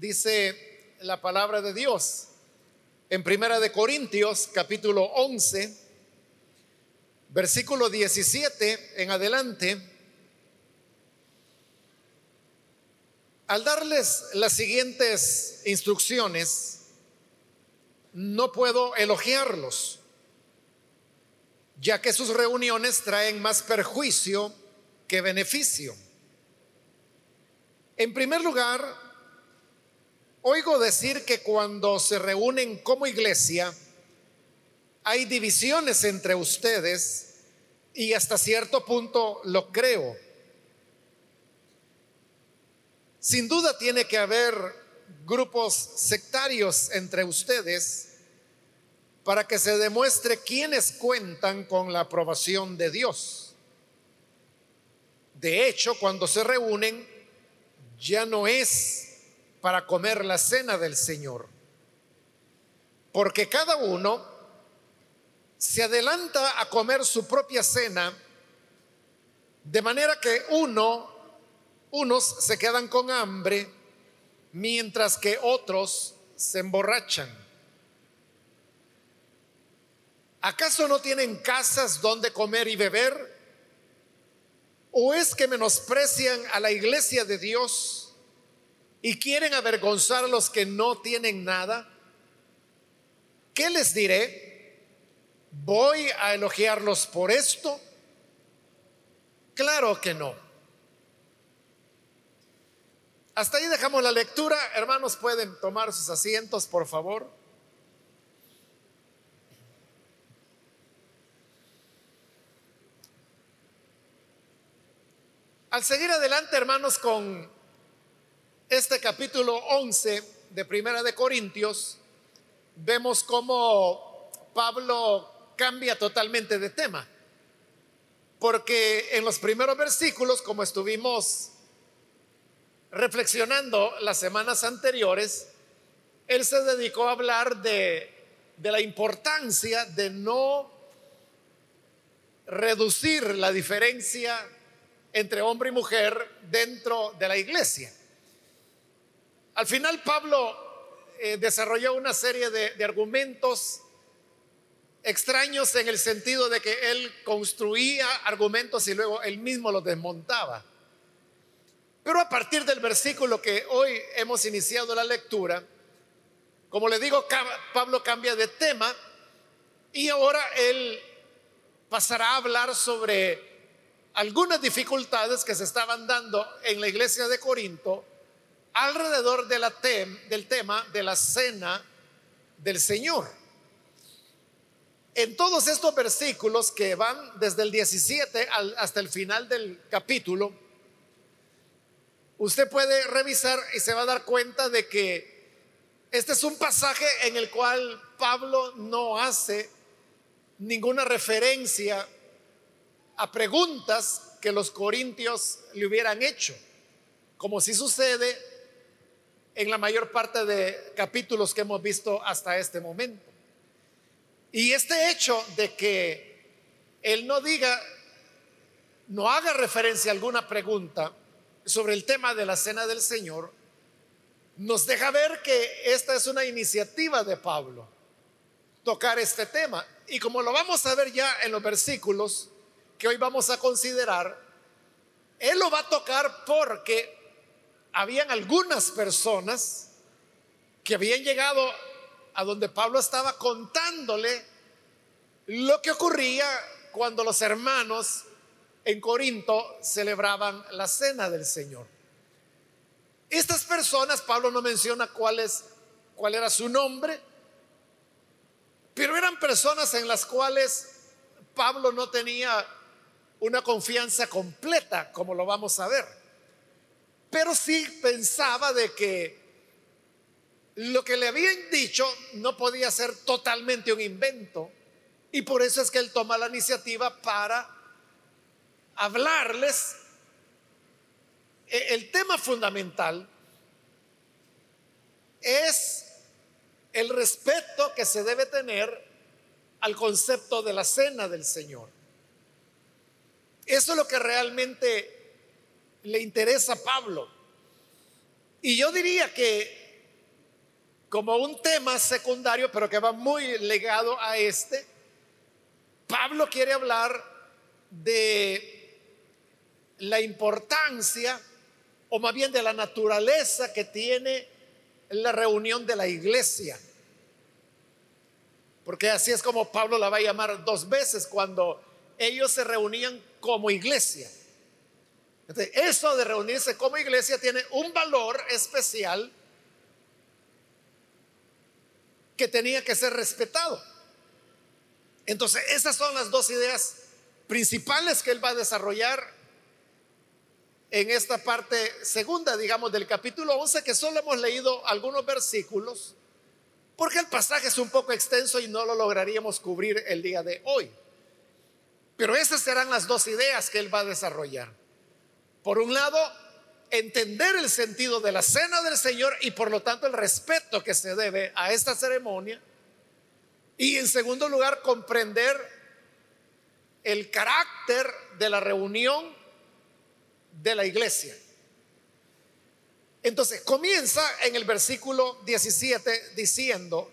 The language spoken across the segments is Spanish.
dice la palabra de Dios en Primera de Corintios capítulo 11, versículo 17 en adelante. Al darles las siguientes instrucciones, no puedo elogiarlos, ya que sus reuniones traen más perjuicio que beneficio. En primer lugar, oigo decir que cuando se reúnen como iglesia, hay divisiones entre ustedes y hasta cierto punto lo creo. Sin duda tiene que haber grupos sectarios entre ustedes para que se demuestre quiénes cuentan con la aprobación de Dios. De hecho, cuando se reúnen, ya no es para comer la cena del Señor, porque cada uno se adelanta a comer su propia cena, de manera que uno unos se quedan con hambre mientras que otros se emborrachan. ¿Acaso no tienen casas donde comer y beber? ¿O es que menosprecian a la iglesia de Dios y quieren avergonzar a los que no tienen nada? ¿Qué les diré? ¿Voy a elogiarlos por esto? Claro que no. Hasta ahí dejamos la lectura. Hermanos, pueden tomar sus asientos, por favor. Al seguir adelante, hermanos, con este capítulo 11 de Primera de Corintios, vemos cómo Pablo cambia totalmente de tema. Porque en los primeros versículos, como estuvimos reflexionando las semanas anteriores, él se dedicó a hablar de, de la importancia de no reducir la diferencia entre hombre y mujer dentro de la iglesia. Al final Pablo eh, desarrolló una serie de, de argumentos extraños en el sentido de que él construía argumentos y luego él mismo los desmontaba. Pero a partir del versículo que hoy hemos iniciado la lectura, como le digo, Pablo cambia de tema y ahora él pasará a hablar sobre algunas dificultades que se estaban dando en la iglesia de Corinto alrededor de la del tema de la cena del Señor. En todos estos versículos que van desde el 17 hasta el final del capítulo, Usted puede revisar y se va a dar cuenta de que este es un pasaje en el cual Pablo no hace ninguna referencia a preguntas que los corintios le hubieran hecho, como si sucede en la mayor parte de capítulos que hemos visto hasta este momento. Y este hecho de que él no diga, no haga referencia a alguna pregunta, sobre el tema de la cena del Señor, nos deja ver que esta es una iniciativa de Pablo, tocar este tema. Y como lo vamos a ver ya en los versículos que hoy vamos a considerar, él lo va a tocar porque habían algunas personas que habían llegado a donde Pablo estaba contándole lo que ocurría cuando los hermanos en Corinto celebraban la cena del Señor. Estas personas, Pablo no menciona cuál, es, cuál era su nombre, pero eran personas en las cuales Pablo no tenía una confianza completa, como lo vamos a ver. Pero sí pensaba de que lo que le habían dicho no podía ser totalmente un invento. Y por eso es que él toma la iniciativa para hablarles e, el tema fundamental es el respeto que se debe tener al concepto de la cena del Señor. Eso es lo que realmente le interesa a Pablo. Y yo diría que como un tema secundario, pero que va muy legado a este, Pablo quiere hablar de la importancia, o más bien de la naturaleza que tiene la reunión de la iglesia. Porque así es como Pablo la va a llamar dos veces cuando ellos se reunían como iglesia. Eso de reunirse como iglesia tiene un valor especial que tenía que ser respetado. Entonces, esas son las dos ideas principales que él va a desarrollar en esta parte segunda, digamos, del capítulo 11, que solo hemos leído algunos versículos, porque el pasaje es un poco extenso y no lo lograríamos cubrir el día de hoy. Pero esas serán las dos ideas que él va a desarrollar. Por un lado, entender el sentido de la cena del Señor y por lo tanto el respeto que se debe a esta ceremonia. Y en segundo lugar, comprender el carácter de la reunión de la iglesia. Entonces, comienza en el versículo 17 diciendo,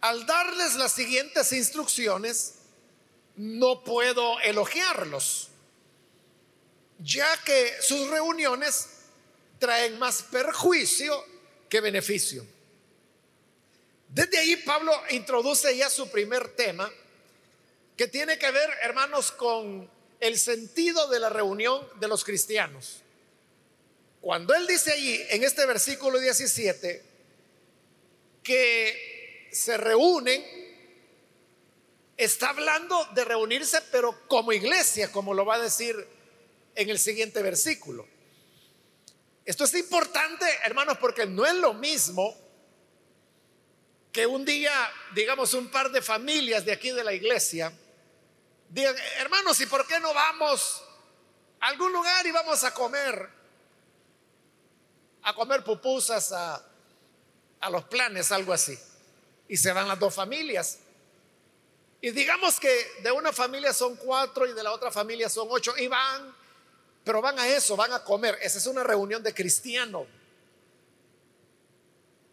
al darles las siguientes instrucciones, no puedo elogiarlos, ya que sus reuniones traen más perjuicio que beneficio. Desde ahí Pablo introduce ya su primer tema, que tiene que ver, hermanos, con el sentido de la reunión de los cristianos. Cuando él dice allí, en este versículo 17, que se reúnen, está hablando de reunirse, pero como iglesia, como lo va a decir en el siguiente versículo. Esto es importante, hermanos, porque no es lo mismo que un día, digamos, un par de familias de aquí de la iglesia digan, hermanos, ¿y por qué no vamos a algún lugar y vamos a comer? A comer pupusas, a, a los planes, algo así. Y se van las dos familias. Y digamos que de una familia son cuatro y de la otra familia son ocho. Y van, pero van a eso, van a comer. Esa es una reunión de cristianos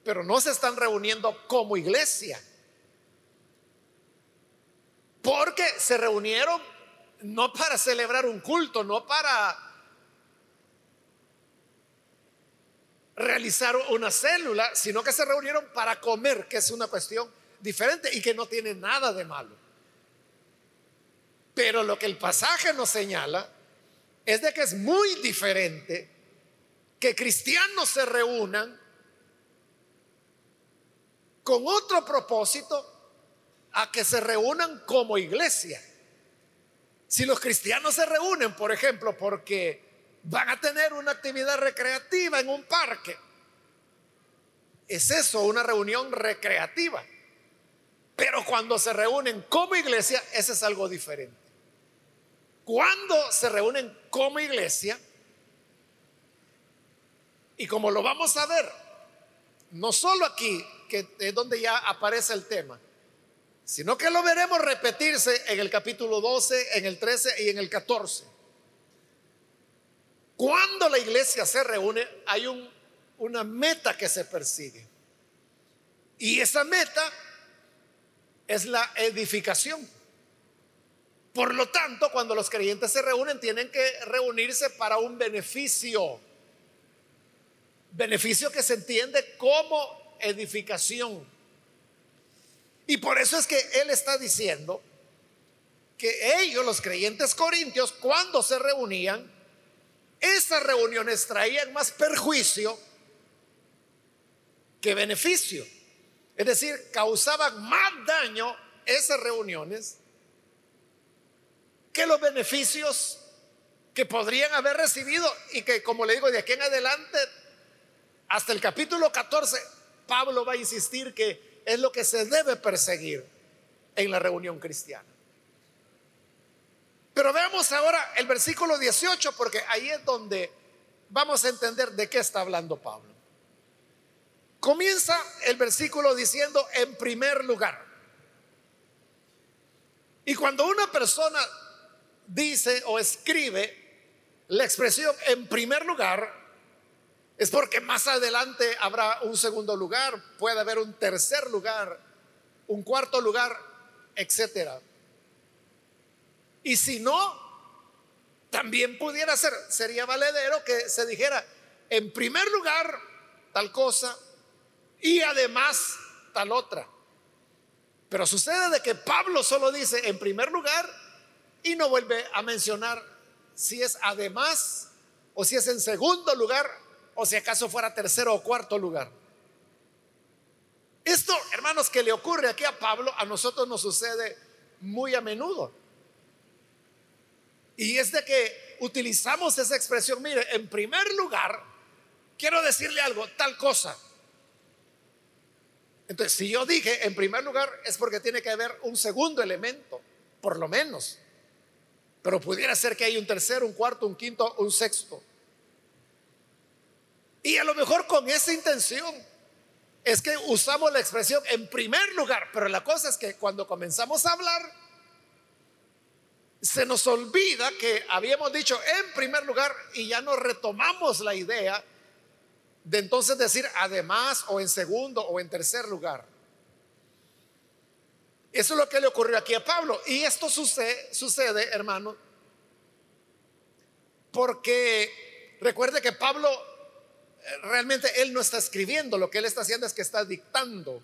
pero no se están reuniendo como iglesia. Porque se reunieron no para celebrar un culto, no para realizar una célula, sino que se reunieron para comer, que es una cuestión diferente y que no tiene nada de malo. Pero lo que el pasaje nos señala es de que es muy diferente que cristianos se reúnan con otro propósito a que se reúnan como iglesia. Si los cristianos se reúnen, por ejemplo, porque van a tener una actividad recreativa en un parque, es eso, una reunión recreativa. Pero cuando se reúnen como iglesia, eso es algo diferente. Cuando se reúnen como iglesia, y como lo vamos a ver, no solo aquí, que es donde ya aparece el tema, sino que lo veremos repetirse en el capítulo 12, en el 13 y en el 14. Cuando la iglesia se reúne, hay un, una meta que se persigue. Y esa meta es la edificación. Por lo tanto, cuando los creyentes se reúnen, tienen que reunirse para un beneficio. Beneficio que se entiende como edificación. Y por eso es que él está diciendo que ellos, los creyentes corintios, cuando se reunían, esas reuniones traían más perjuicio que beneficio. Es decir, causaban más daño esas reuniones que los beneficios que podrían haber recibido y que, como le digo, de aquí en adelante, hasta el capítulo 14, Pablo va a insistir que es lo que se debe perseguir en la reunión cristiana. Pero veamos ahora el versículo 18, porque ahí es donde vamos a entender de qué está hablando Pablo. Comienza el versículo diciendo en primer lugar. Y cuando una persona dice o escribe la expresión en primer lugar, es porque más adelante habrá un segundo lugar, puede haber un tercer lugar, un cuarto lugar, etcétera. Y si no, también pudiera ser, sería valedero que se dijera, en primer lugar, tal cosa y además tal otra. Pero sucede de que Pablo solo dice en primer lugar y no vuelve a mencionar si es además o si es en segundo lugar o si acaso fuera tercero o cuarto lugar. Esto, hermanos, que le ocurre aquí a Pablo, a nosotros nos sucede muy a menudo. Y es de que utilizamos esa expresión, mire, en primer lugar, quiero decirle algo, tal cosa. Entonces, si yo dije en primer lugar, es porque tiene que haber un segundo elemento, por lo menos. Pero pudiera ser que hay un tercero, un cuarto, un quinto, un sexto. Y a lo mejor con esa intención es que usamos la expresión en primer lugar, pero la cosa es que cuando comenzamos a hablar, se nos olvida que habíamos dicho en primer lugar y ya no retomamos la idea de entonces decir además o en segundo o en tercer lugar. Eso es lo que le ocurrió aquí a Pablo. Y esto sucede, sucede hermano, porque recuerde que Pablo eh, realmente él no está escribiendo, lo que él está haciendo es que está dictando.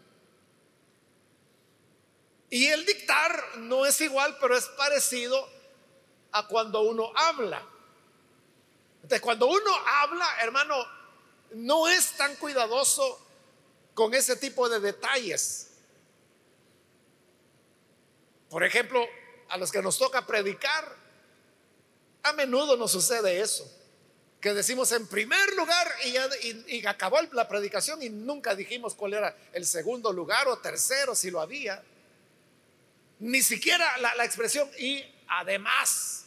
Y el dictar no es igual, pero es parecido a cuando uno habla. Entonces, cuando uno habla, hermano, no es tan cuidadoso con ese tipo de detalles. Por ejemplo, a los que nos toca predicar, a menudo nos sucede eso, que decimos en primer lugar y, ya, y, acabó la predicación y nunca dijimos cuál era el segundo lugar o tercero, si lo había. Ni siquiera la, la expresión y además.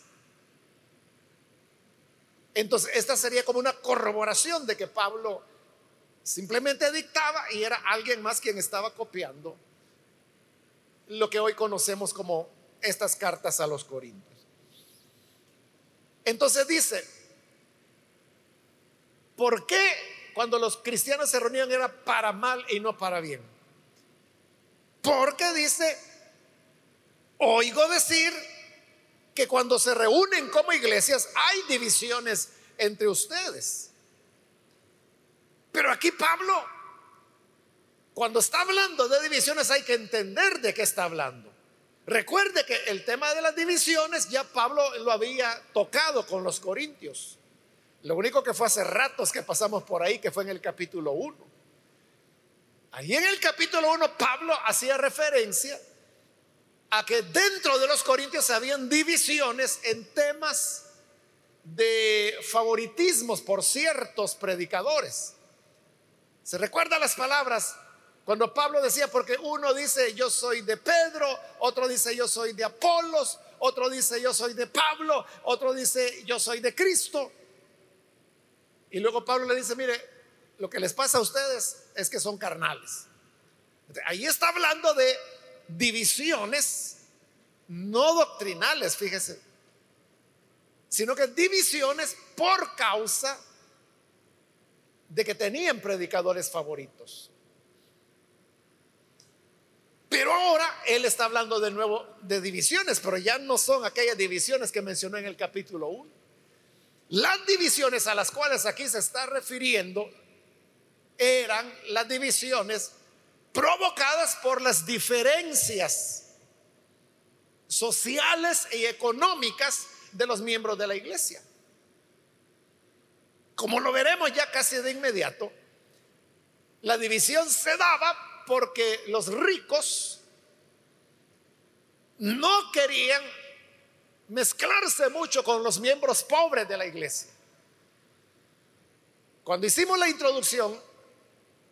Entonces, esta sería como una corroboración de que Pablo simplemente dictaba y era alguien más quien estaba copiando lo que hoy conocemos como estas cartas a los Corintios. Entonces dice, ¿por qué cuando los cristianos se reunían era para mal y no para bien? Porque dice, oigo decir que cuando se reúnen como iglesias hay divisiones entre ustedes. Pero aquí Pablo, cuando está hablando de divisiones hay que entender de qué está hablando. Recuerde que el tema de las divisiones ya Pablo lo había tocado con los corintios. Lo único que fue hace ratos que pasamos por ahí, que fue en el capítulo 1. Ahí en el capítulo 1 Pablo hacía referencia a que dentro de los corintios habían divisiones en temas de favoritismos por ciertos predicadores. ¿Se recuerda las palabras cuando Pablo decía, porque uno dice yo soy de Pedro, otro dice yo soy de Apolos, otro dice yo soy de Pablo, otro dice yo soy de Cristo. Y luego Pablo le dice, mire, lo que les pasa a ustedes es que son carnales. Ahí está hablando de divisiones no doctrinales, fíjese, sino que divisiones por causa de que tenían predicadores favoritos. Pero ahora él está hablando de nuevo de divisiones, pero ya no son aquellas divisiones que mencionó en el capítulo 1. Las divisiones a las cuales aquí se está refiriendo eran las divisiones provocadas por las diferencias sociales y económicas de los miembros de la iglesia. Como lo veremos ya casi de inmediato, la división se daba porque los ricos no querían mezclarse mucho con los miembros pobres de la iglesia. Cuando hicimos la introducción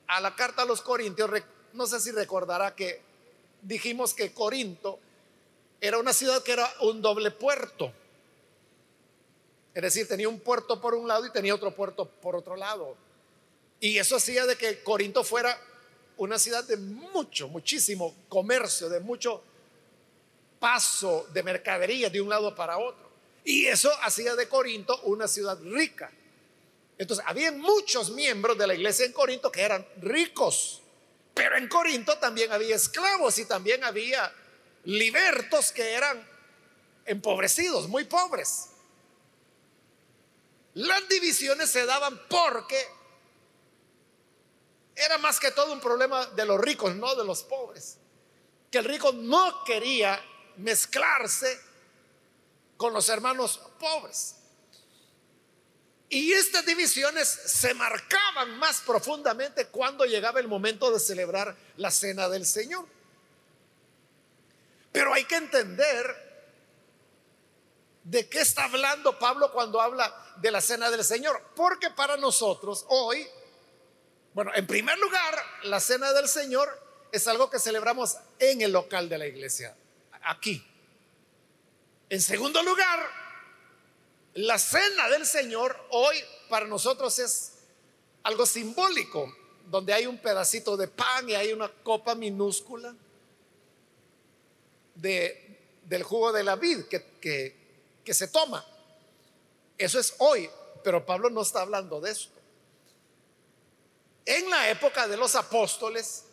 a la carta a los Corintios, no sé si recordará que dijimos que Corinto era una ciudad que era un doble puerto. Es decir, tenía un puerto por un lado y tenía otro puerto por otro lado. Y eso hacía de que Corinto fuera una ciudad de mucho, muchísimo comercio, de mucho paso de mercadería de un lado para otro. Y eso hacía de Corinto una ciudad rica. Entonces, había muchos miembros de la iglesia en Corinto que eran ricos, pero en Corinto también había esclavos y también había libertos que eran empobrecidos, muy pobres. Las divisiones se daban porque era más que todo un problema de los ricos, no de los pobres. Que el rico no quería mezclarse con los hermanos pobres. Y estas divisiones se marcaban más profundamente cuando llegaba el momento de celebrar la cena del Señor. Pero hay que entender de qué está hablando Pablo cuando habla de la cena del Señor. Porque para nosotros hoy, bueno, en primer lugar, la cena del Señor es algo que celebramos en el local de la iglesia, aquí. En segundo lugar, la cena del Señor hoy para nosotros es algo simbólico, donde hay un pedacito de pan y hay una copa minúscula de, del jugo de la vid que, que, que se toma. Eso es hoy, pero Pablo no está hablando de esto. En la época de los apóstoles,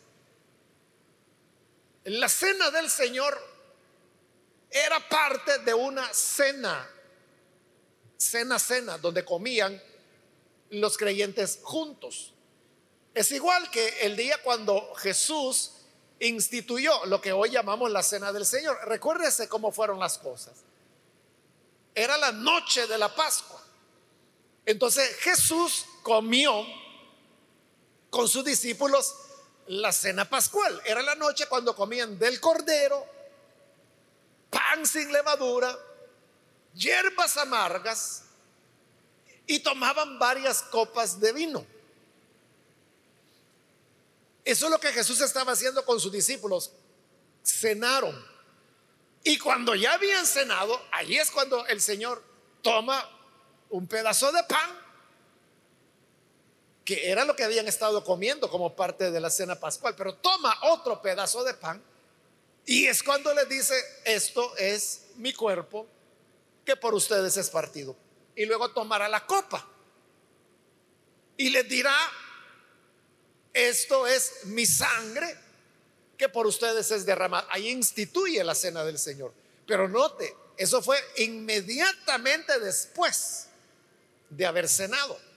la cena del Señor era parte de una cena cena, cena, donde comían los creyentes juntos. Es igual que el día cuando Jesús instituyó lo que hoy llamamos la cena del Señor. Recuérdese cómo fueron las cosas. Era la noche de la Pascua. Entonces Jesús comió con sus discípulos la cena pascual. Era la noche cuando comían del cordero, pan sin levadura, hierbas amargas y tomaban varias copas de vino. Eso es lo que Jesús estaba haciendo con sus discípulos. Cenaron. Y cuando ya habían cenado, allí es cuando el Señor toma un pedazo de pan, que era lo que habían estado comiendo como parte de la cena pascual, pero toma otro pedazo de pan y es cuando les dice, esto es mi cuerpo que por ustedes es partido. Y luego tomará la copa y les dirá, esto es mi sangre que por ustedes es derramada. Ahí instituye la cena del Señor. Pero note, eso fue inmediatamente después de haber cenado.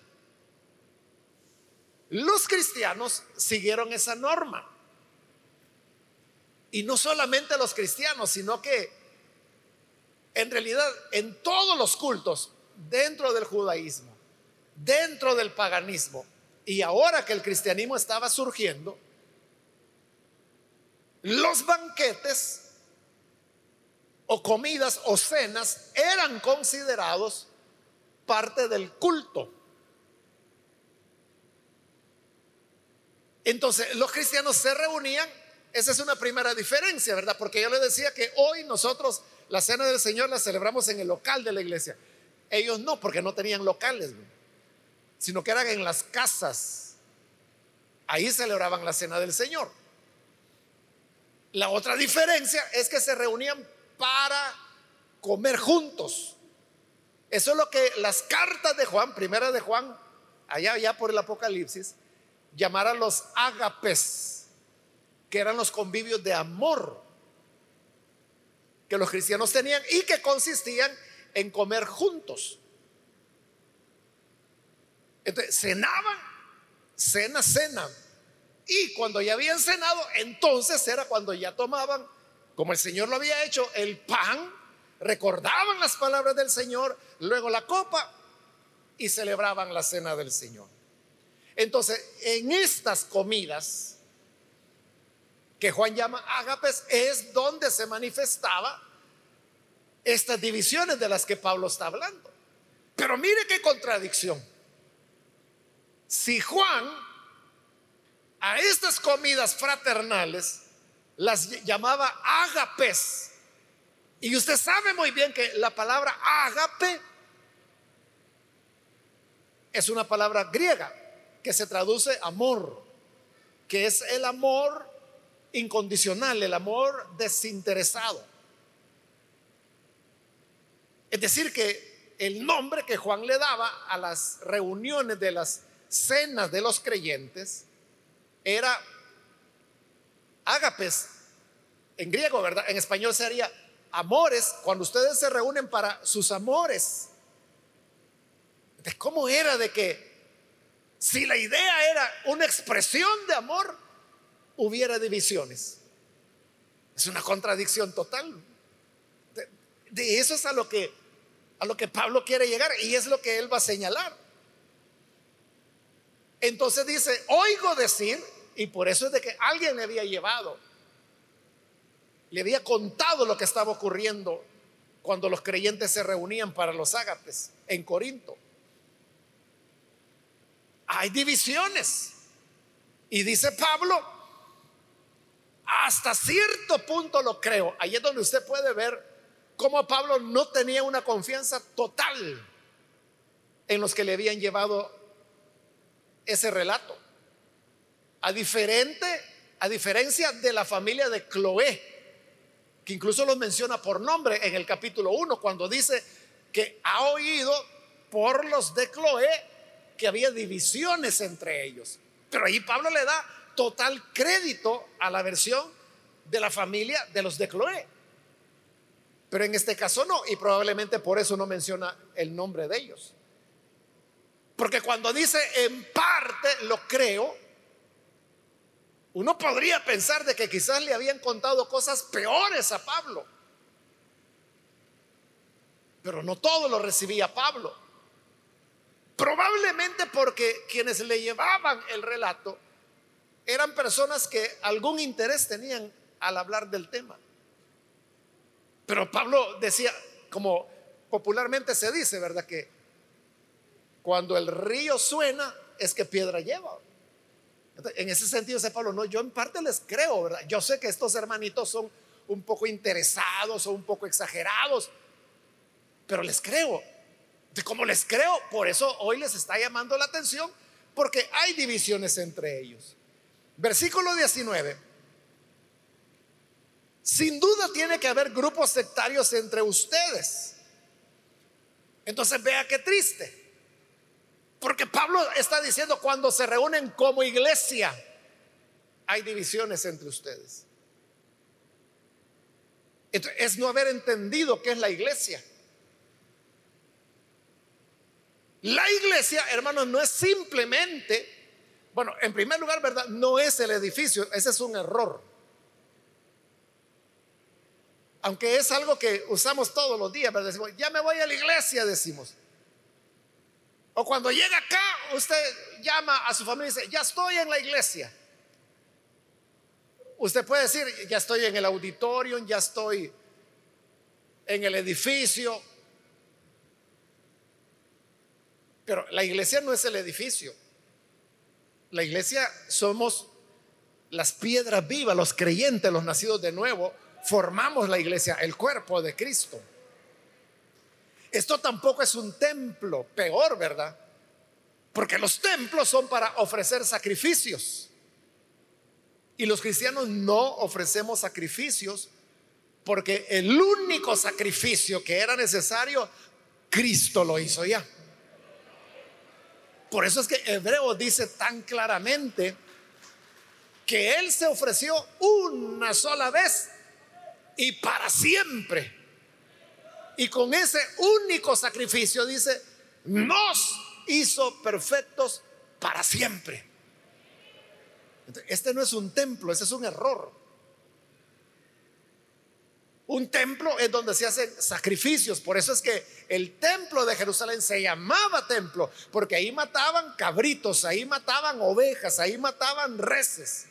Los cristianos siguieron esa norma. Y no solamente los cristianos, sino que en realidad, en todos los cultos, dentro del judaísmo, dentro del paganismo, y ahora que el cristianismo estaba surgiendo, los banquetes o comidas o cenas eran considerados parte del culto. Entonces, los cristianos se reunían, esa es una primera diferencia, ¿verdad? Porque yo le decía que hoy nosotros la cena del Señor la celebramos en el local de la iglesia. Ellos no, porque no tenían locales, sino que eran en las casas. Ahí celebraban la cena del Señor. La otra diferencia es que se reunían para comer juntos. Eso es lo que las cartas de Juan, primera de Juan, allá, allá por el Apocalipsis, llamaron los ágapes, que eran los convivios de amor que los cristianos tenían y que consistían en comer juntos. Entonces, cenaban, cena, cena. Y cuando ya habían cenado, entonces era cuando ya tomaban, como el Señor lo había hecho, el pan, recordaban las palabras del Señor, luego la copa y celebraban la cena del Señor. Entonces, en estas comidas, que Juan llama ágapes, es donde se manifestaba estas divisiones de las que Pablo está hablando. Pero mire qué contradicción. Si Juan a estas comidas fraternales las llamaba ágapes, y usted sabe muy bien que la palabra ágape es una palabra griega que se traduce amor, que es el amor incondicional, el amor desinteresado. Es decir, que el nombre que Juan le daba a las reuniones de las cenas de los creyentes era ágapes en griego, ¿verdad? En español sería amores, cuando ustedes se reúnen para sus amores. ¿De cómo era de que si la idea era una expresión de amor, hubiera divisiones? Es una contradicción total. De, eso es a lo que a lo que Pablo quiere llegar y es lo que él va a señalar. Entonces dice, oigo decir, y por eso es de que alguien le había llevado, le había contado lo que estaba ocurriendo cuando los creyentes se reunían para los ágapes en Corinto. Hay divisiones. Y dice Pablo, hasta cierto punto lo creo. Ahí es donde usted puede ver cómo Pablo no tenía una confianza total en los que le habían llevado ese relato. A diferente, a diferencia de la familia de Cloé, que incluso los menciona por nombre en el capítulo 1, cuando dice que ha oído por los de Cloé que había divisiones entre ellos. Pero ahí Pablo le da total crédito a la versión de la familia de los de Cloé. Pero en este caso no, y probablemente por eso no menciona el nombre de ellos. Porque cuando dice en parte lo creo, uno podría pensar de que quizás le habían contado cosas peores a Pablo. Pero no todo lo recibía Pablo. Probablemente porque quienes le llevaban el relato eran personas que algún interés tenían al hablar del tema. Pero Pablo decía, como popularmente se dice, ¿verdad? Que cuando el río suena es que piedra lleva. En ese sentido dice Pablo, no, yo en parte les creo, ¿verdad? Yo sé que estos hermanitos son un poco interesados o un poco exagerados, pero les creo. De como les creo, por eso hoy les está llamando la atención, porque hay divisiones entre ellos. Versículo 19. Sin duda tiene que haber grupos sectarios entre ustedes. Entonces vea qué triste. Porque Pablo está diciendo, cuando se reúnen como iglesia, hay divisiones entre ustedes. es no haber entendido qué es la iglesia. La iglesia, hermanos, no es simplemente, bueno, en primer lugar, ¿verdad? No es el edificio, ese es un error aunque es algo que usamos todos los días, pero decimos, ya me voy a la iglesia, decimos. O cuando llega acá, usted llama a su familia y dice, ya estoy en la iglesia. Usted puede decir, ya estoy en el auditorio, ya estoy en el edificio. Pero la iglesia no es el edificio. La iglesia somos las piedras vivas, los creyentes, los nacidos de nuevo, formamos la iglesia, el cuerpo de Cristo. Esto tampoco es un templo, peor, ¿verdad? Porque los templos son para ofrecer sacrificios. Y los cristianos no ofrecemos sacrificios porque el único sacrificio que era necesario, Cristo lo hizo ya. Por eso es que Hebreo dice tan claramente que Él se ofreció una sola vez y para siempre. Y con ese único sacrificio, dice, nos hizo perfectos para siempre. Este no es un templo, ese es un error. Un templo es donde se hacen sacrificios. Por eso es que el templo de Jerusalén se llamaba templo, porque ahí mataban cabritos, ahí mataban ovejas, ahí mataban reses.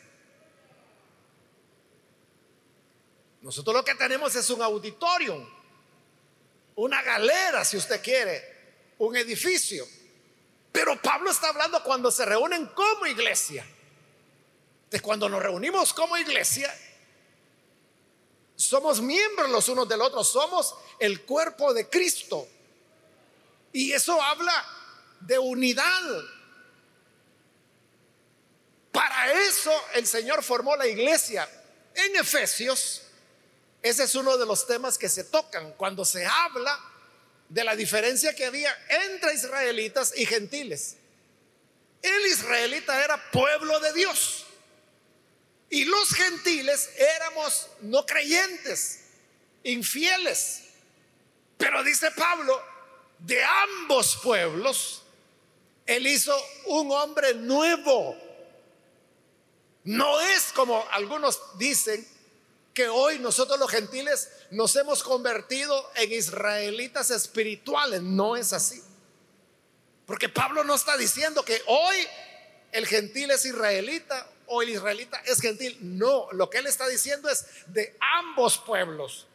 Nosotros lo que tenemos es un auditorio, una galera, si usted quiere, un edificio. Pero Pablo está hablando cuando se reúnen como iglesia. De cuando nos reunimos como iglesia, somos miembros los unos del otro, somos el cuerpo de Cristo. Y eso habla de unidad. Para eso el Señor formó la iglesia. En Efesios ese es uno de los temas que se tocan cuando se habla de la diferencia que había entre israelitas y gentiles. El israelita era pueblo de Dios y los gentiles éramos no creyentes, infieles. Pero dice Pablo, de ambos pueblos, él hizo un hombre nuevo. No es como algunos dicen que hoy nosotros los gentiles nos hemos convertido en israelitas espirituales. No es así. Porque Pablo no está diciendo que hoy el gentil es israelita o el israelita es gentil. No, lo que él está diciendo es de ambos pueblos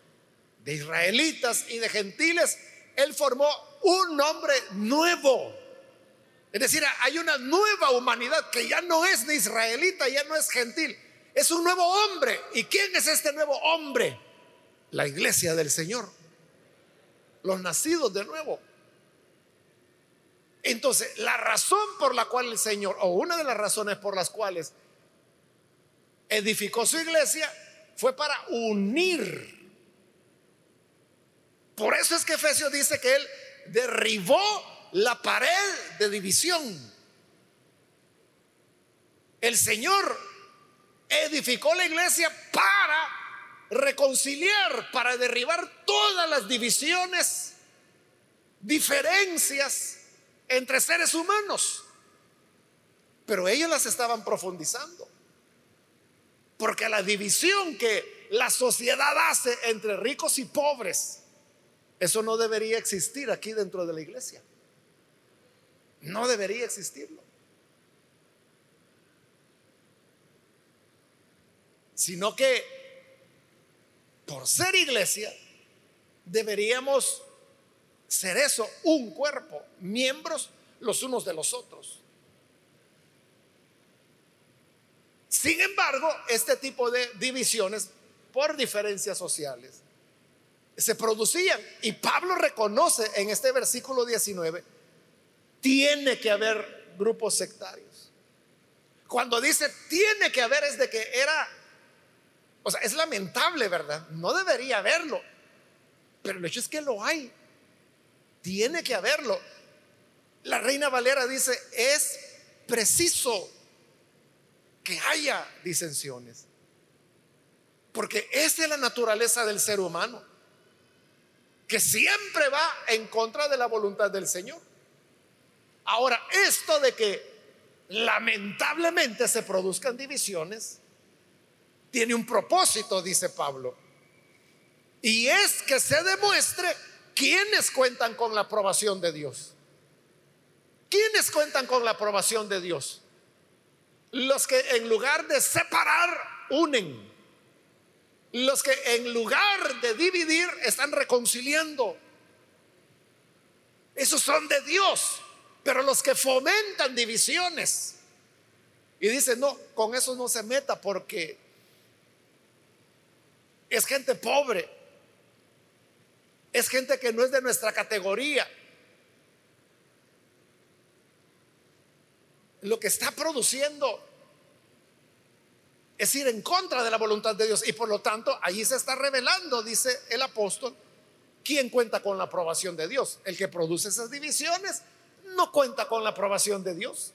de israelitas y de gentiles, Él formó un nombre nuevo. Es decir, hay una nueva humanidad que ya no es de israelita, ya no es gentil, es un nuevo hombre. ¿Y quién es este nuevo hombre? La iglesia del Señor, los nacidos de nuevo. Entonces, la razón por la cual el Señor, o una de las razones por las cuales edificó su iglesia, fue para unir por eso es que Efesios dice que él derribó la pared de división. El Señor edificó la iglesia para reconciliar, para derribar todas las divisiones, diferencias entre seres humanos. Pero ellos las estaban profundizando. Porque la división que la sociedad hace entre ricos y pobres, eso no debería existir aquí dentro de la iglesia. No debería existirlo. Sino que por ser iglesia deberíamos ser eso, un cuerpo, miembros los unos de los otros. Sin embargo, este tipo de divisiones por diferencias sociales se producían. Y Pablo reconoce en este versículo 19, tiene que haber grupos sectarios. Cuando dice tiene que haber es de que era, o sea, es lamentable, ¿verdad? No debería haberlo. Pero el hecho es que lo hay. Tiene que haberlo. La reina Valera dice, es preciso que haya disensiones. Porque esa es la naturaleza del ser humano que siempre va en contra de la voluntad del Señor. Ahora, esto de que lamentablemente se produzcan divisiones, tiene un propósito, dice Pablo. Y es que se demuestre quiénes cuentan con la aprobación de Dios. ¿Quiénes cuentan con la aprobación de Dios? Los que en lugar de separar, unen. Los que en lugar de dividir están reconciliando. Esos son de Dios. Pero los que fomentan divisiones y dicen, no, con eso no se meta porque es gente pobre. Es gente que no es de nuestra categoría. Lo que está produciendo es ir en contra de la voluntad de Dios. Y por lo tanto, ahí se está revelando, dice el apóstol, quién cuenta con la aprobación de Dios. El que produce esas divisiones no cuenta con la aprobación de Dios.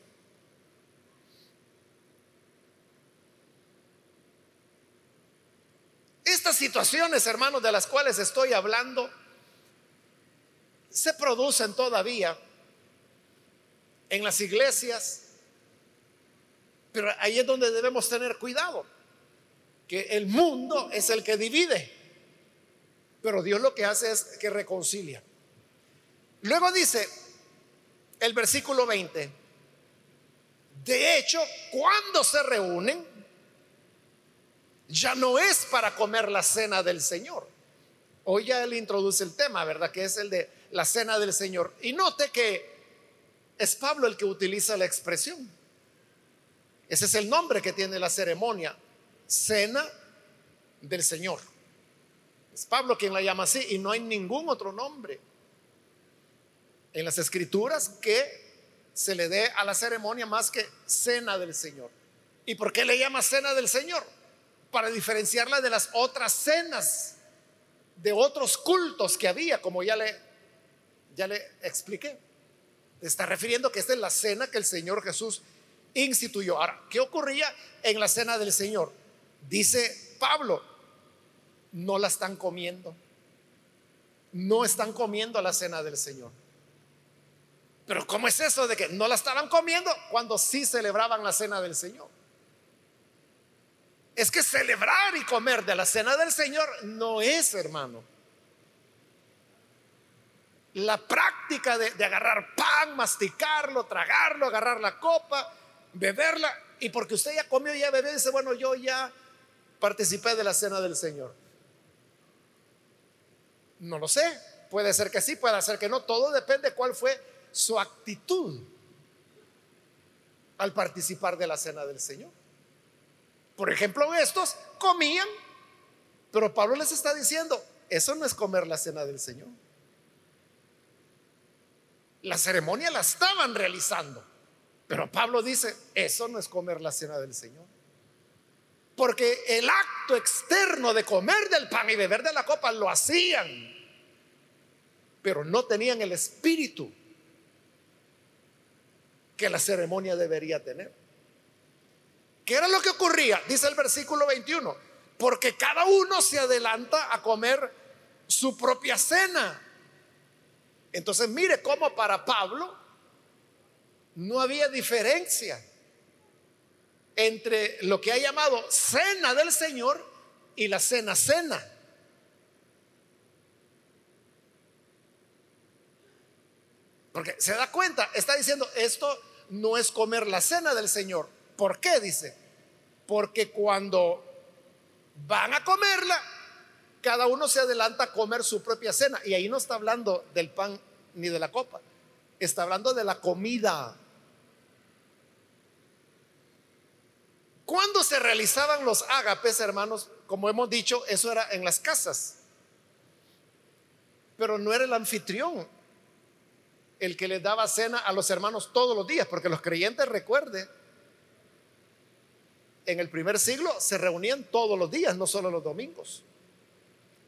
Estas situaciones, hermanos, de las cuales estoy hablando, se producen todavía en las iglesias pero ahí es donde debemos tener cuidado, que el mundo es el que divide, pero Dios lo que hace es que reconcilia. Luego dice el versículo 20, de hecho, cuando se reúnen, ya no es para comer la cena del Señor. Hoy ya él introduce el tema, ¿verdad? Que es el de la cena del Señor. Y note que es Pablo el que utiliza la expresión. Ese es el nombre que tiene la ceremonia, cena del Señor. Es Pablo quien la llama así y no hay ningún otro nombre en las escrituras que se le dé a la ceremonia más que cena del Señor. ¿Y por qué le llama cena del Señor? Para diferenciarla de las otras cenas, de otros cultos que había, como ya le Ya le expliqué. Está refiriendo que esta es la cena que el Señor Jesús instituyó. Ahora, ¿qué ocurría en la cena del Señor? Dice Pablo, no la están comiendo. No están comiendo la cena del Señor. Pero ¿cómo es eso de que no la estaban comiendo cuando sí celebraban la cena del Señor? Es que celebrar y comer de la cena del Señor no es, hermano. La práctica de, agarrar pan, masticarlo, tragarlo, agarrar la copa, beberla, y porque usted ya comió ya bebió, dice, bueno, yo ya participé de la cena del Señor. No lo sé, puede ser que sí, puede ser que no, todo depende cuál fue su actitud al participar de la cena del Señor. Por ejemplo, estos comían, pero Pablo les está diciendo, eso no es comer la cena del Señor. La ceremonia la estaban realizando, pero Pablo dice, eso no es comer la cena del Señor. Porque el acto externo de comer del pan y beber de la copa lo hacían, pero no tenían el espíritu que la ceremonia debería tener. ¿Qué era lo que ocurría? Dice el versículo 21, porque cada uno se adelanta a comer su propia cena. Entonces mire cómo para Pablo no había diferencia entre lo que ha llamado cena del Señor y la cena cena. Porque se da cuenta, está diciendo, esto no es comer la cena del Señor, ¿Por qué? Dice, porque cuando van a comerla, cada uno se adelanta a comer su propia cena. Y ahí no está hablando del pan ni de la copa, está hablando de la comida. Cuando se realizaban los ágapes, hermanos, como hemos dicho, eso era en las casas. Pero no era el anfitrión el que le daba cena a los hermanos todos los días, porque los creyentes, recuerden, en el primer siglo se reunían todos los días, no solo los domingos.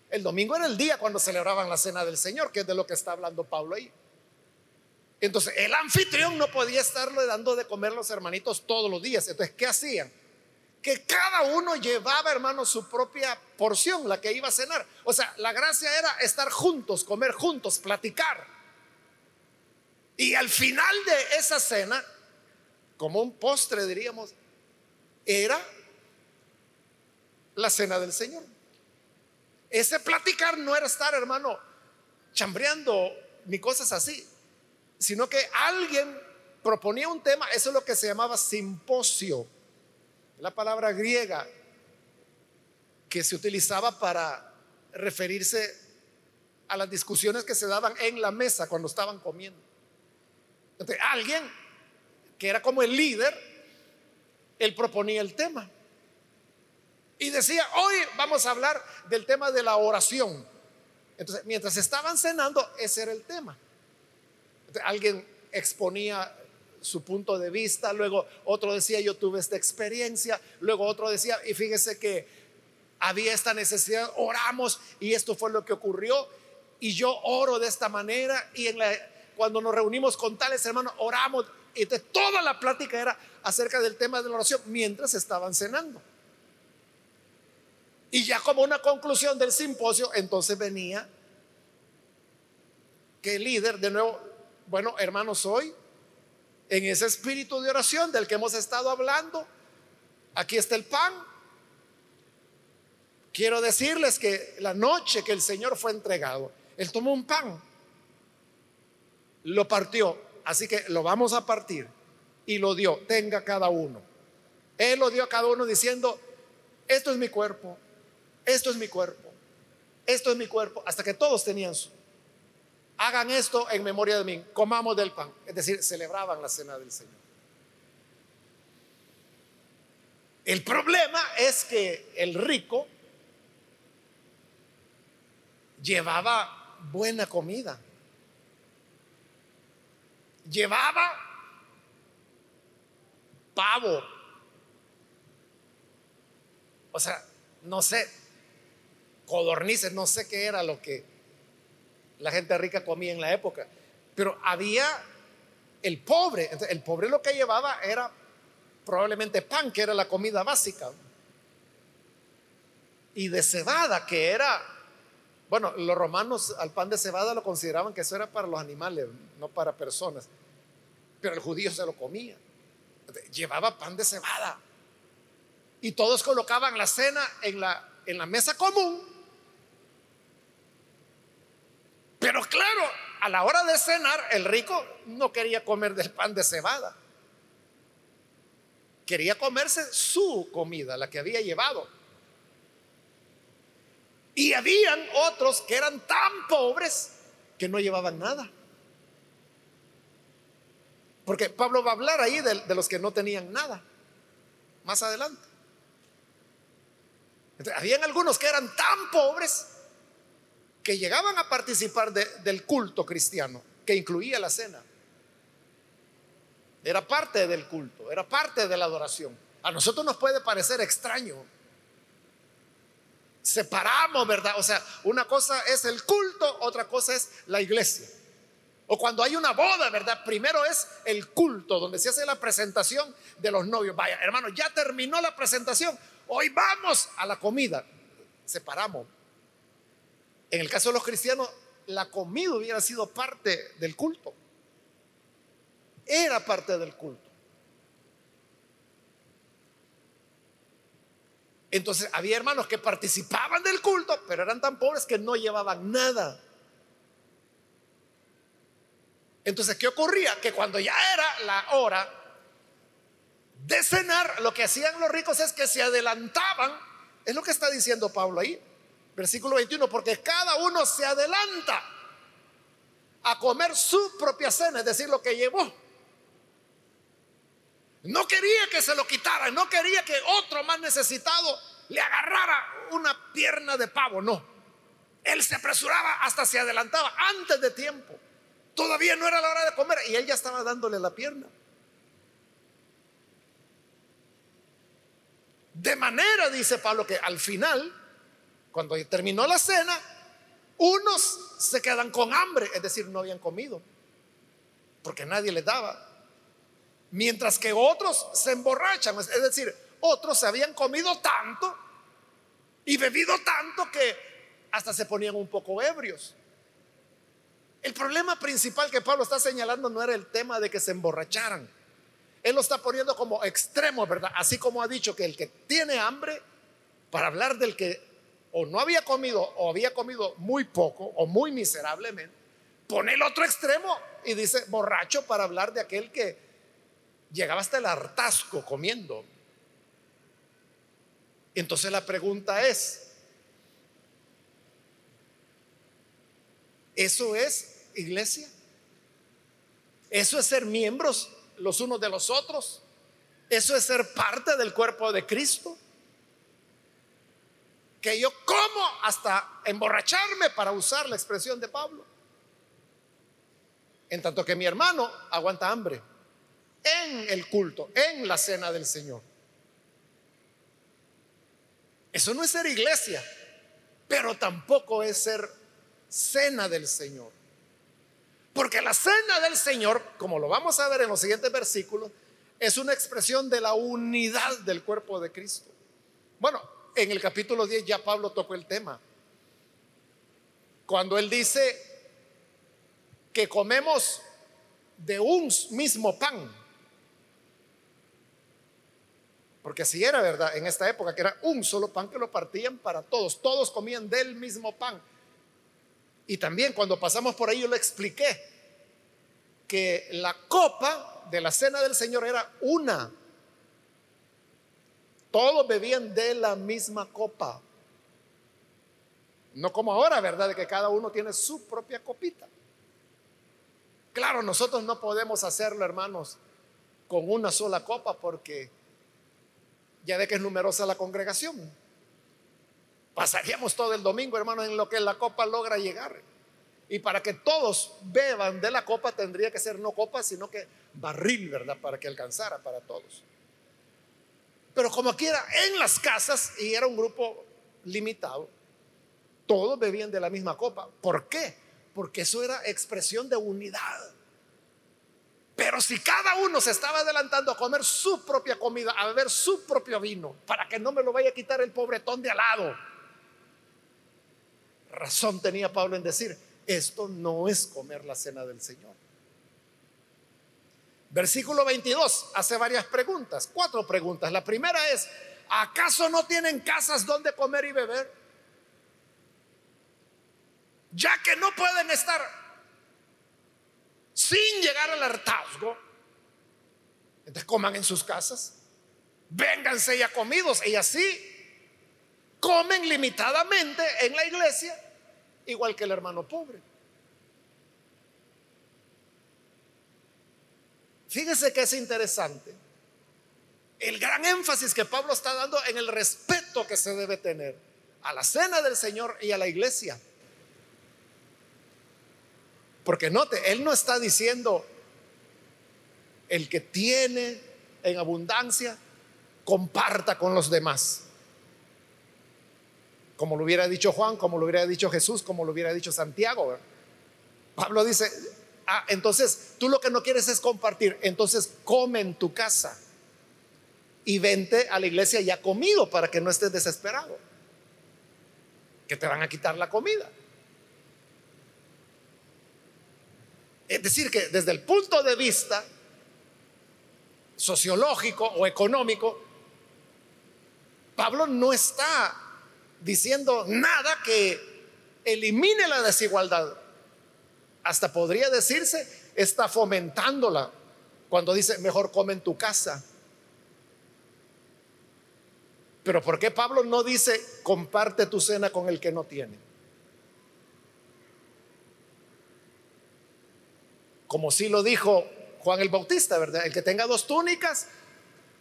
El domingo era el día cuando celebraban la cena del Señor, que es de lo que está hablando Pablo ahí. Entonces, el anfitrión no podía estarle dando de comer los hermanitos todos los días. Entonces, ¿qué hacían? Que cada uno llevaba, hermano, su propia porción, la que iba a cenar. O sea, la gracia era estar juntos, comer juntos, platicar. Y al final de esa cena, como un postre, diríamos, era la cena del Señor. Ese platicar no era estar, hermano, chambreando ni cosas así, sino que alguien proponía un tema, eso es lo que se llamaba simposio, la palabra griega que se utilizaba para referirse a las discusiones que se daban en la mesa cuando estaban comiendo. Entonces, alguien que era como el líder, él proponía el tema. Y decía, hoy vamos a hablar del tema de la oración. Entonces, mientras estaban cenando, ese era el tema. Alguien exponía su punto de vista, luego otro decía, yo tuve esta experiencia, luego otro decía, y fíjese que había esta necesidad, oramos y esto fue lo que ocurrió, y yo oro de esta manera, y cuando nos reunimos con tales hermanos, oramos, y toda la plática era acerca del tema de la oración mientras estaban cenando. Y ya como una conclusión del simposio, entonces venía que el líder, de nuevo, bueno, hermanos, hoy, en ese espíritu de oración del que hemos estado hablando, aquí está el pan. Quiero decirles que la noche que el Señor fue entregado, Él tomó un pan, lo partió, así que lo vamos a partir y lo dio, tenga cada uno. Él lo dio a cada uno diciendo, esto es mi cuerpo, esto es mi cuerpo, esto es mi cuerpo, hasta que todos tenían su. Hagan esto en memoria de mí, comamos del pan, es decir, celebraban la cena del Señor. El problema es que el rico llevaba buena comida, llevaba pavo. O sea, no sé, codornices, no sé qué era lo que la gente rica comía en la época, pero había el pobre. el pobre lo que llevaba era probablemente pan, que era la comida básica, y de cebada, que era, bueno, los romanos al pan de cebada lo consideraban que eso era para los animales, no para personas, pero el judío se lo comía. Llevaba pan de cebada. Y todos colocaban la cena en la, en la mesa común. Pero claro, a la hora de cenar, el rico no quería comer del pan de cebada. Quería comerse su comida, la que había llevado. Y habían otros que eran tan pobres que no llevaban nada. Porque Pablo va a hablar ahí de, los que no tenían nada. Más adelante. habían algunos que eran tan pobres que llegaban a participar del culto cristiano, que incluía la cena. Era parte del culto, era parte de la adoración. A nosotros nos puede parecer extraño. Separamos, ¿verdad? O sea, una cosa es el culto, otra cosa es la iglesia. O cuando hay una boda, ¿verdad? Primero es el culto, donde se hace la presentación de los novios. Vaya, hermano, ya terminó la presentación. Hoy vamos a la comida. Separamos. En el caso de los cristianos, la comida hubiera sido parte del culto. Era parte del culto. Entonces había hermanos que participaban del culto, pero eran tan pobres que no llevaban nada. Entonces, ¿qué ocurría? Que cuando ya era la hora de cenar, lo que hacían los ricos es que se adelantaban, es lo que está diciendo Pablo ahí, versículo 21, porque cada uno se adelanta a comer su propia cena, es decir, lo que llevó. No quería que se lo quitaran, no quería que otro más necesitado le agarrara una pierna de pavo, no. Él se apresuraba hasta se adelantaba antes de tiempo. Todavía no era la hora de comer y él ya estaba dándole la pierna. De manera, dice Pablo, que al final, cuando terminó la cena, unos se quedan con hambre, es decir, no habían comido, porque nadie les daba. Mientras que otros se emborrachan, es decir, otros se habían comido tanto y bebido tanto que hasta se ponían un poco ebrios. El problema principal que Pablo está señalando no era el tema de que se emborracharan. Él lo está poniendo como extremo, ¿verdad? Así como ha dicho que el que tiene hambre, para hablar del que o no había comido o había comido muy poco o muy miserablemente, pone el otro extremo y dice borracho para hablar de aquel que llegaba hasta el hartazgo comiendo. Entonces la pregunta es, ¿eso es iglesia? ¿Eso es ser miembros los unos de los otros? ¿Eso es ser parte del cuerpo de Cristo? Que yo como hasta emborracharme para usar la expresión de Pablo. En tanto que mi hermano aguanta hambre en el culto, en la cena del Señor. Eso no es ser iglesia, pero tampoco es ser cena del Señor. Porque la cena del Señor, como lo vamos a ver en los siguientes versículos, es una expresión de la unidad del cuerpo de Cristo. Bueno, en el capítulo 10 ya Pablo tocó el tema. Cuando él dice que comemos de un mismo pan. Porque así era, ¿verdad? En esta época, que era un solo pan que lo partían para todos. Todos comían del mismo pan. Y también cuando pasamos por ahí yo le expliqué que la copa de la cena del Señor era una. Todos bebían de la misma copa. No como ahora, ¿verdad? De que cada uno tiene su propia copita. Claro, nosotros no podemos hacerlo, hermanos, con una sola copa porque ya ve que es numerosa la congregación. Pasaríamos todo el domingo, hermano, en lo que la copa logra llegar. Y para que todos beban de la copa tendría que ser no copa, sino que barril, ¿verdad? Para que alcanzara para todos. Pero como quiera, en las casas, y era un grupo limitado, todos bebían de la misma copa. ¿Por qué? porque eso era expresión de unidad. Pero si cada uno se estaba adelantando a comer su propia comida, a beber su propio vino, para que no me lo vaya a quitar el pobretón de al lado, razón tenía Pablo en decir, esto no es comer la cena del Señor. Versículo 22 hace varias preguntas, cuatro preguntas. La primera es, ¿acaso no tienen casas donde comer y beber? Ya que no pueden estar sin llegar al hartazgo, entonces coman en sus casas, vénganse ya comidos y así comen limitadamente en la iglesia, igual que el hermano pobre. Fíjese que es interesante el gran énfasis que Pablo está dando en el respeto que se debe tener a la cena del Señor y a la iglesia. Porque note, él no está diciendo el que tiene en abundancia, comparta con los demás. Como lo hubiera dicho Juan, como lo hubiera dicho Jesús, como lo hubiera dicho Santiago. Pablo dice, Ah, entonces tú lo que no quieres es compartir. Entonces come en tu casa y vente a la iglesia ya comido para que no estés desesperado. Que te van a quitar la comida. Es decir, que desde el punto de vista sociológico o económico, Pablo no está diciendo nada que elimine la desigualdad hasta podría decirse, está fomentándola cuando dice, mejor come en tu casa. Pero ¿por qué Pablo no dice, comparte tu cena con el que no tiene? Como si lo dijo Juan el Bautista, ¿verdad? El que tenga dos túnicas,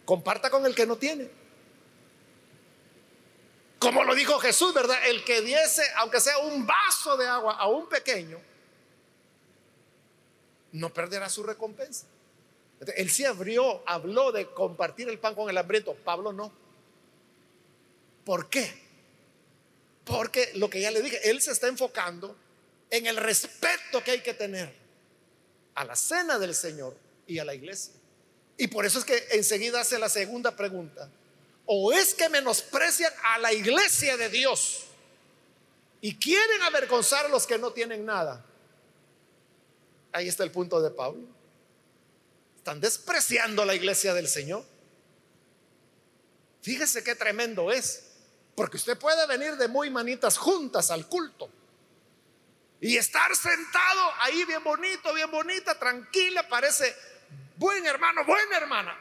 comparta con el que no tiene. Como lo dijo Jesús, ¿verdad? El que diese, aunque sea un vaso de agua a un pequeño, no perderá su recompensa. Él sí abrió, habló de compartir el pan con el hambriento, Pablo no. ¿Por qué? Porque lo que ya le dije, él se está enfocando en el respeto que hay que tener a la cena del Señor y a la iglesia. Y por eso es que enseguida hace la segunda pregunta. ¿O es que menosprecian a la iglesia de Dios y quieren avergonzar a los que no tienen nada? Ahí está el punto de Pablo. Están despreciando la iglesia del Señor. Fíjese qué tremendo es. Porque usted puede venir de muy manitas juntas al culto y estar sentado ahí bien bonito, bien bonita, tranquila, parece buen hermano, buena hermana.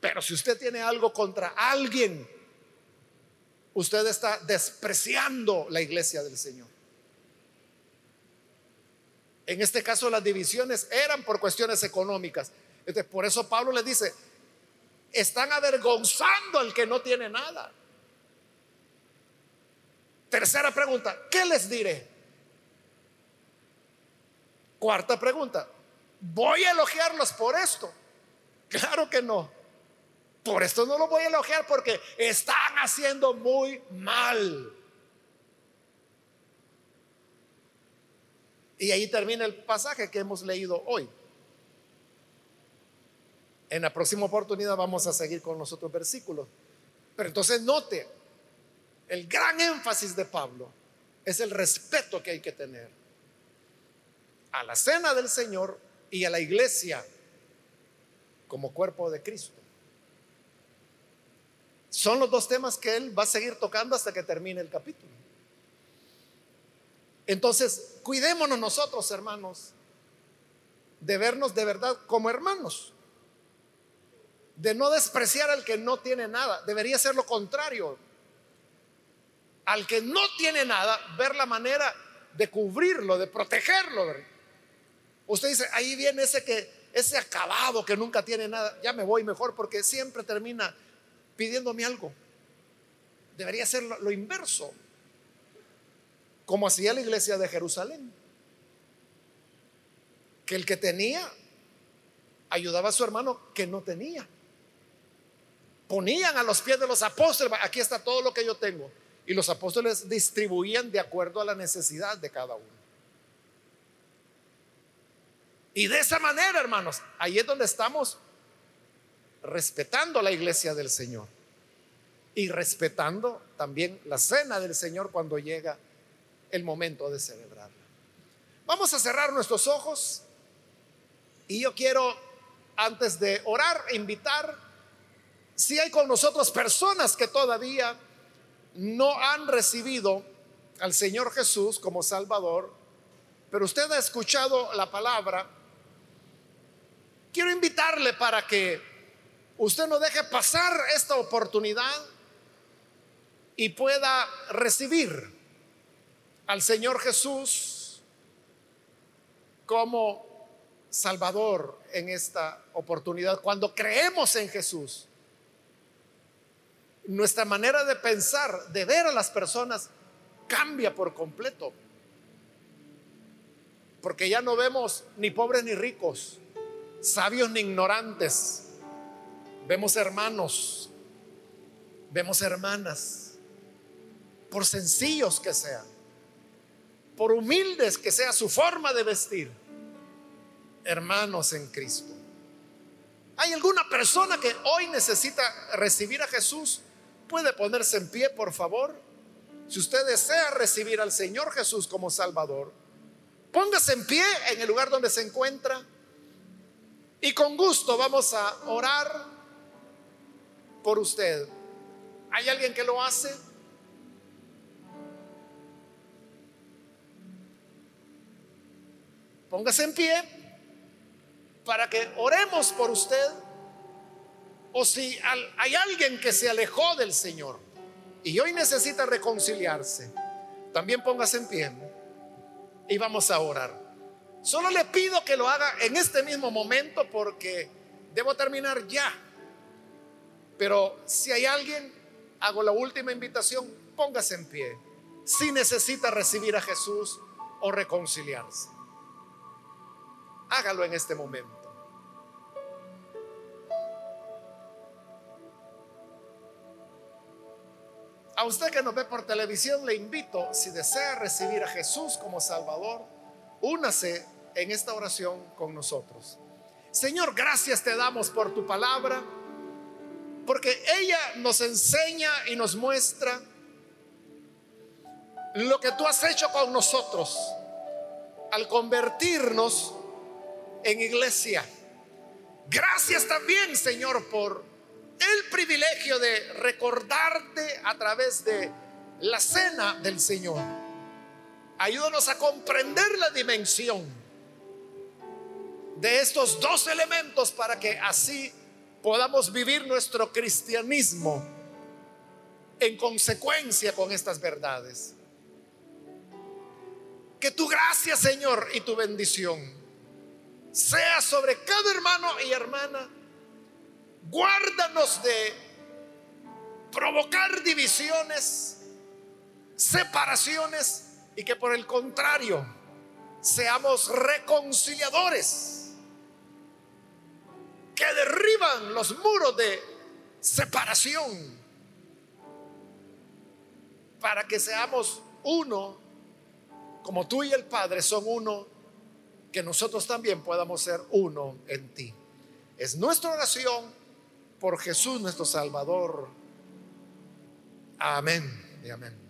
Pero si usted tiene algo contra alguien, usted está despreciando la iglesia del Señor. En este caso las divisiones eran por cuestiones económicas. por eso Pablo le dice, están avergonzando al que no tiene nada. Tercera pregunta, ¿qué les diré? Cuarta pregunta, ¿voy a elogiarlos por esto? Claro que no. Por esto no lo voy a elogiar porque están haciendo muy mal. Y ahí termina el pasaje que hemos leído hoy. En la próxima oportunidad vamos a seguir con los otros versículos. Pero entonces note, el gran énfasis de Pablo es el respeto que hay que tener a la cena del Señor y a la iglesia como cuerpo de Cristo. Son los dos temas que él va a seguir tocando hasta que termine el capítulo. Entonces, cuidémonos nosotros, hermanos, de vernos de verdad como hermanos, de no despreciar al que no tiene nada. Debería ser lo contrario. Al que no tiene nada, ver la manera de cubrirlo, de protegerlo. Usted dice, ahí viene ese que ese acabado que nunca tiene nada, ya me voy mejor porque siempre termina pidiéndome algo. Debería ser lo inverso como hacía la iglesia de Jerusalén. Que el que tenía ayudaba a su hermano que no tenía. Ponían a los pies de los apóstoles, aquí está todo lo que yo tengo. Y los apóstoles distribuían de acuerdo a la necesidad de cada uno. Y de esa manera, hermanos, ahí es donde estamos respetando la iglesia del Señor y respetando también la cena del Señor cuando llega el momento de celebrarla. Vamos a cerrar nuestros ojos y yo quiero, antes de orar, invitar, si hay con nosotros personas que todavía no han recibido al Señor Jesús como Salvador, pero usted ha escuchado la palabra, quiero invitarle para que usted no deje pasar esta oportunidad y pueda recibir al Señor Jesús como Salvador en esta oportunidad. Cuando creemos en Jesús, nuestra manera de pensar, de ver a las personas, cambia por completo. Porque ya no vemos ni pobres ni ricos, sabios ni ignorantes. Vemos hermanos, vemos hermanas por sencillos que sean, por humildes que sea su forma de vestir, hermanos en Cristo. ¿Hay alguna persona que hoy necesita recibir a Jesús? ¿Puede ponerse en pie, por favor? Si usted desea recibir al Señor Jesús como Salvador, póngase en pie en el lugar donde se encuentra y con gusto vamos a orar por usted. ¿Hay alguien que lo hace? Póngase en pie para que oremos por usted. O si hay alguien que se alejó del Señor y hoy necesita reconciliarse, también póngase en pie y vamos a orar. Solo le pido que lo haga en este mismo momento porque debo terminar ya. Pero si hay alguien, hago la última invitación, póngase en pie. Si necesita recibir a Jesús o reconciliarse. Hágalo en este momento. A usted que nos ve por televisión, le invito, si desea recibir a Jesús como Salvador, únase en esta oración con nosotros. Señor, gracias te damos por tu palabra, porque ella nos enseña y nos muestra lo que tú has hecho con nosotros al convertirnos en iglesia. Gracias también, Señor, por el privilegio de recordarte a través de la cena del Señor. Ayúdanos a comprender la dimensión de estos dos elementos para que así podamos vivir nuestro cristianismo en consecuencia con estas verdades. Que tu gracia, Señor, y tu bendición sea sobre cada hermano y hermana. Guárdanos de provocar divisiones, separaciones y que por el contrario seamos reconciliadores que derriban los muros de separación para que seamos uno como tú y el Padre son uno que nosotros también podamos ser uno en ti. Es nuestra oración por Jesús nuestro Salvador. Amén y amén.